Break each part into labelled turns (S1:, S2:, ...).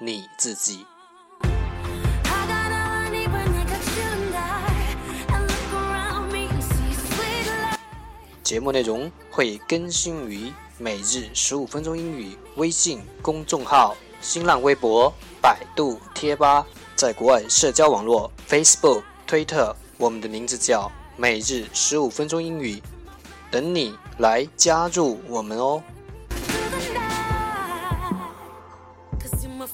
S1: 你自己。节目内容会更新于每日十五分钟英语微信公众号、新浪微博、百度贴吧，在国外社交网络 Facebook、推特，我们的名字叫每日十五分钟英语，等你来加入我们哦。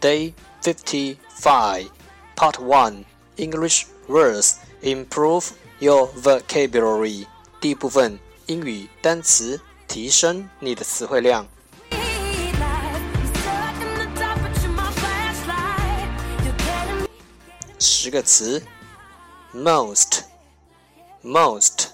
S1: Day 55, Part 1 English words improve your vocabulary. 第一部分英语单词，提升你的词汇量。
S2: Need life. I'm stuck in the dark, but you're my flashlight. You're getting me.
S1: 十个词，most, most,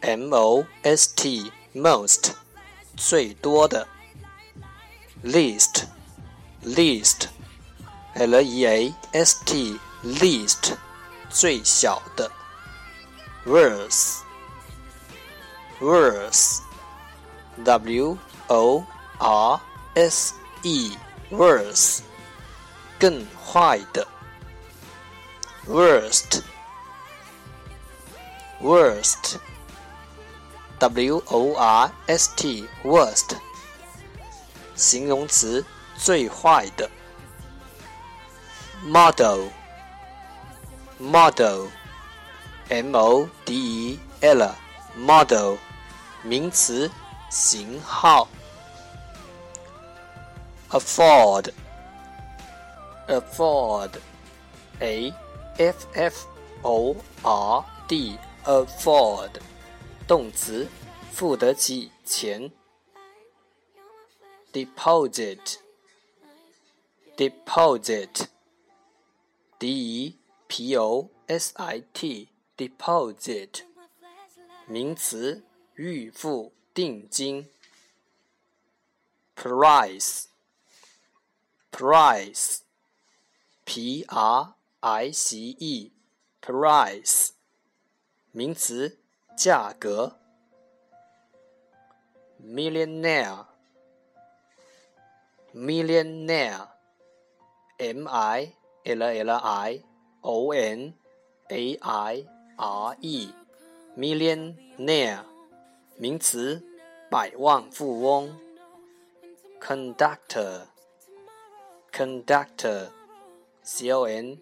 S1: m o s t, most，最多的，least, least, l e a s t, least，最小的，worse, worse, w o r s e, worse，更坏的。worst worst w o r s t worst 形容词 最坏的 model model m o d e l model 名词型号 afford afford a F F O R D afford 动词，付得起钱。deposit deposit D E P O S I T deposit 名词，预付定金。price price P R I C E price 名词，价格。millionaire millionaire M I L L I O N A I R E millionaire 名词，百万富翁。conductor conductor C O N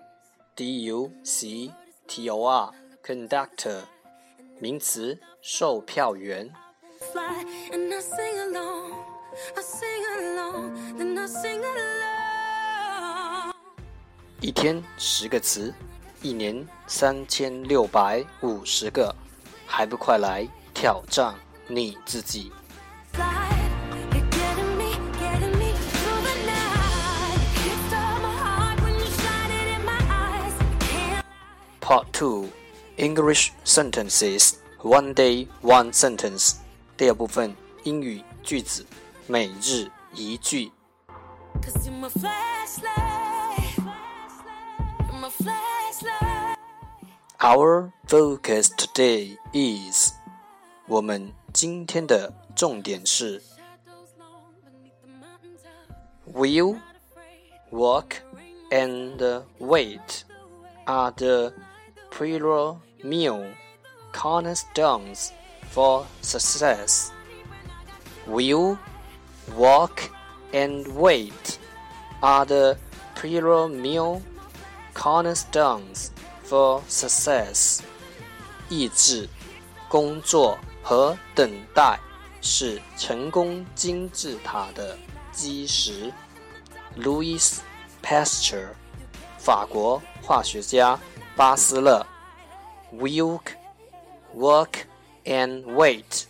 S1: D U C T O R conductor 名词，售票员。
S2: fly and I sing along, I sing along, then I sing along.
S1: 一天十个词一年三千六百五十个还不快来挑战你自己 part two english sentences one day one sentence 第二部分英语句子每日一句 Our focus today is 我们今天的重点是
S2: Shadows long beneath the mountain top.
S1: Will, walk, and wait are the premium cornerstones for success. Will, walk, and wait are the prerequisite cornerstones for success. 意志、工作和等待是成功金字塔的基石。Louis Pasteur，法国化学家巴斯勒。Work, work and wait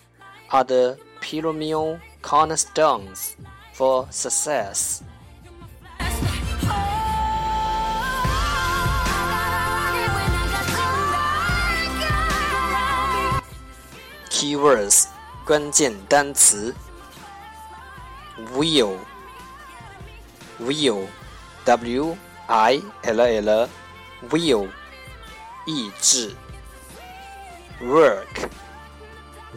S1: are the pyramidal cornerstones for success. Keywords 关键单词 will will w i l l will 意志 work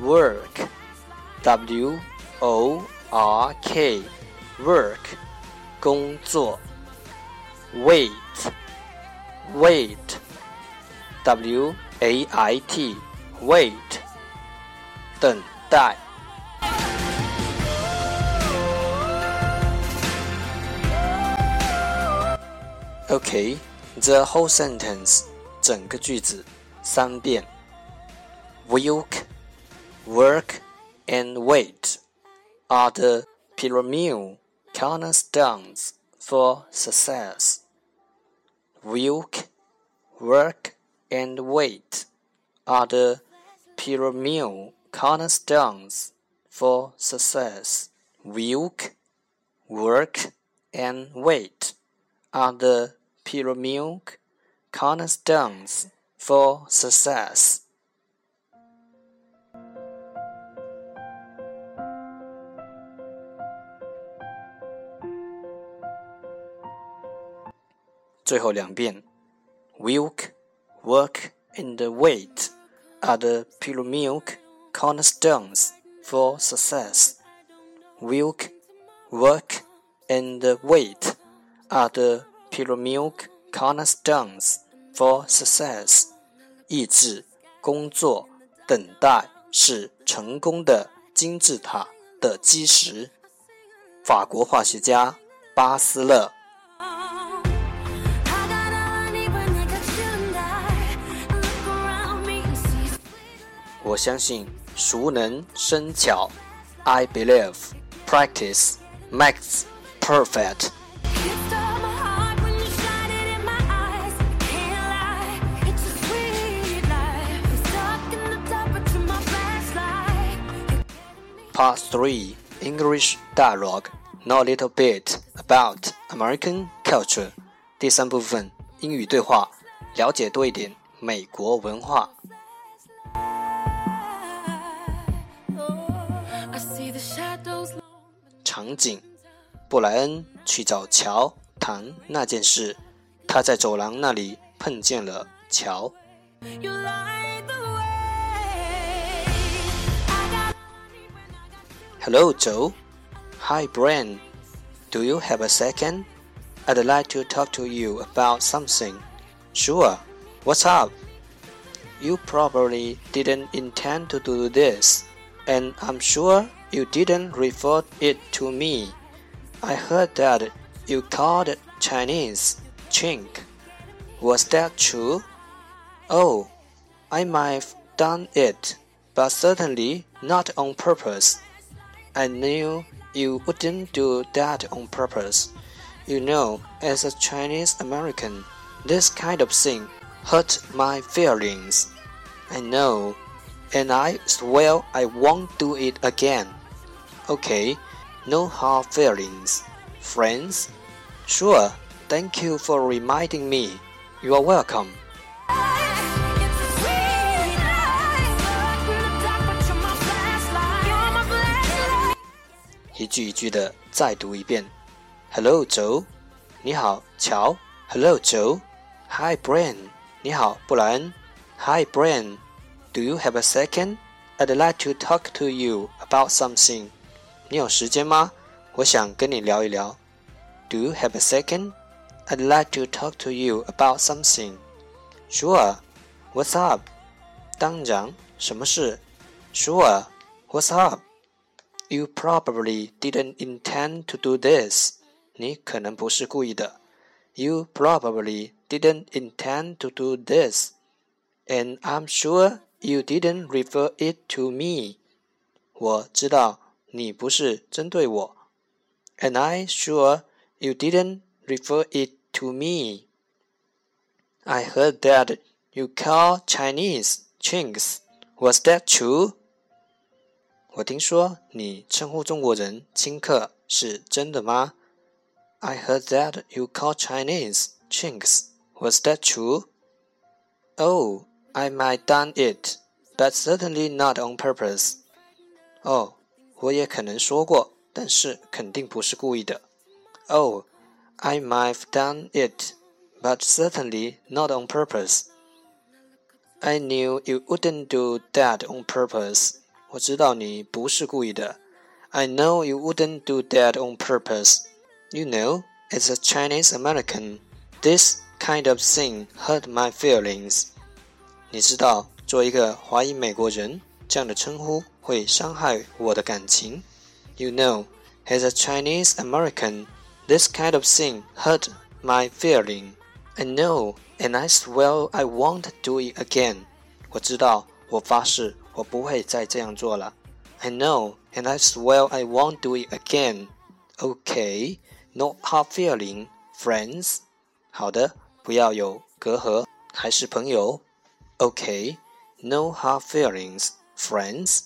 S1: work w o r k work 工作 wait wait w a i t wait 等待。Okay, the whole sentence 整个句子三遍。Work, work, and wait are the pyramid cornerstones for success. Work, work, and wait are the pyramid cornerstones for success, wilk, work, and wait are the pyramid cornerstones for success. Wilk, work, and wait are the pyramid cornerstones for success. Work, work, and wait are the pyramid cornerstones for success. 意志、工作、等待是成功的金字塔的基石。法国化学家巴斯勒。我相信熟能生巧。I believe practice makes perfect. Part 3 English Dialogue Know a little bit about American culture. 第三部分英语对话，了解多一点美国文化。 场景：布莱恩去找乔谈那件事，他在走廊那里碰见了乔。Hello, Joe. Hi, Brian. Do you have a second? I'd like to talk to you about something. Sure. What's up? You probably didn't intend to do this, and I'm sure you didn't refer it to me. I heard that you called Chinese chink. Was that true? Oh, I might have done it, but certainly not on purpose. I knew you wouldn't do that on purpose. You know, as a Chinese American, this kind of thing hurt my feelings. I know, and I swear I won't do it again. Okay, no hard feelings. Friends? Sure, thank you for reminding me. You are welcome. 一句一句的再读一遍。Hello, Joe. 你好，乔。Hello, Joe. Hi, Brian. 你好，布莱恩。Hi, Brian. Do you have a second? I'd like to talk to you about something. 你有时间吗？我想跟你聊一聊。Do you have a second? I'd like to talk to you about something. Sure. What's up? 当然，什么事？Sure. What's up? You probably didn't intend to do this, 你可能不是故意的。You probably didn't intend to do this, and I'm sure you didn't refer it to me. 我知道 你不是针对我，and I'm sure you didn't refer it to me. I heard that you call Chinese chinks. Was that true? 我听说你称呼中国人亲客，是真的吗？I heard that you call Chinese chinks. Was that true? Oh, I might done it, but certainly not on purpose. 哦， 我也可能说过，但是肯定不是故意的。Oh, I might have done it, but certainly not on purpose. I knew you wouldn't do that on purpose. 我知道你不是故意的。I know you wouldn't do that on purpose. You know, as a Chinese American, this kind of thing hurt my feelings. 你知道，作为一个华裔美国人，这样的称呼 会伤害我的感情。You know, as a Chinese American, this kind of thing hurt my feeling. I know, and I swear I won't do it again. 我知道，我发誓，我不会再这样做了。I know, and I swear I won't do it again. Okay, no hard feeling, friends. 好的，不要有隔阂，还是朋友。Okay, no hard feelings, friends.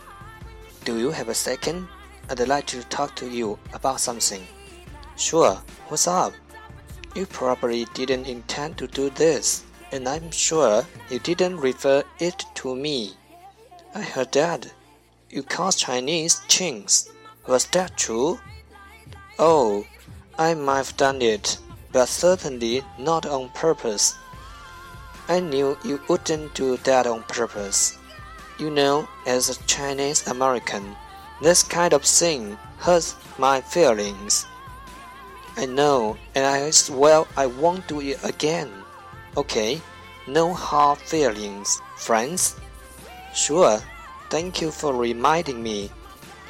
S1: Do you have a second? I'd like to talk to you about something. Sure. What's up? You probably didn't intend to do this, and I'm sure you didn't refer it to me. I heard that you call Chinese chinks. Was that true? Oh, I might have done it, but certainly not on purpose. I knew you wouldn't do that on purpose. You know, as a Chinese American, this kind of thing hurts my feelings. I know, and I swear I won't do it again. Okay, no hard feelings, friends. Sure, thank you for reminding me.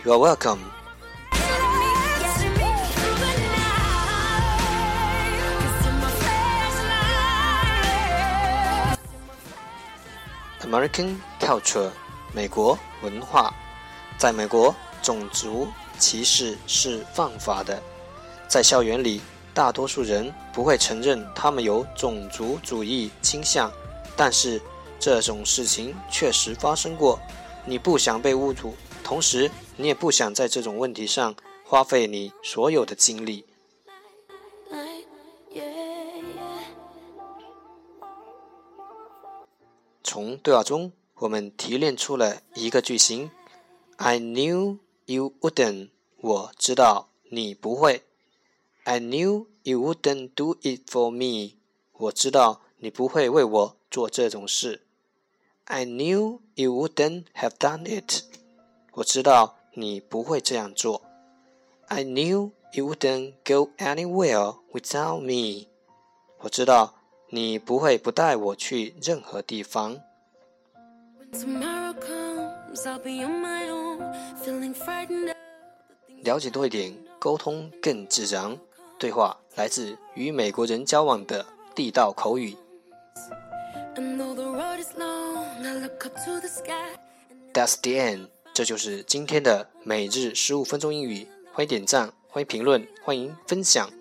S1: You are welcome. American culture，美国文化。在美国，种族歧视是犯法的。在校园里，大多数人不会承认他们有种族主义倾向，但是这种事情确实发生过。你不想被侮辱，同时你也不想在这种问题上花费你所有的精力。从对话中，我们提炼出了一个句型：I knew you wouldn't。我知道你不会。I knew you wouldn't do it for me。我知道你不会为我做这种事。I knew you wouldn't have done it。我知道你不会这样做。I knew you wouldn't go anywhere without me。我知道你不会不带我去任何地方。了解多一点沟通更自然。对话来自与美国人交往的地道口语。That's the end. 这就是今天的每日十五分钟英语。欢迎点赞欢迎评论欢迎分享。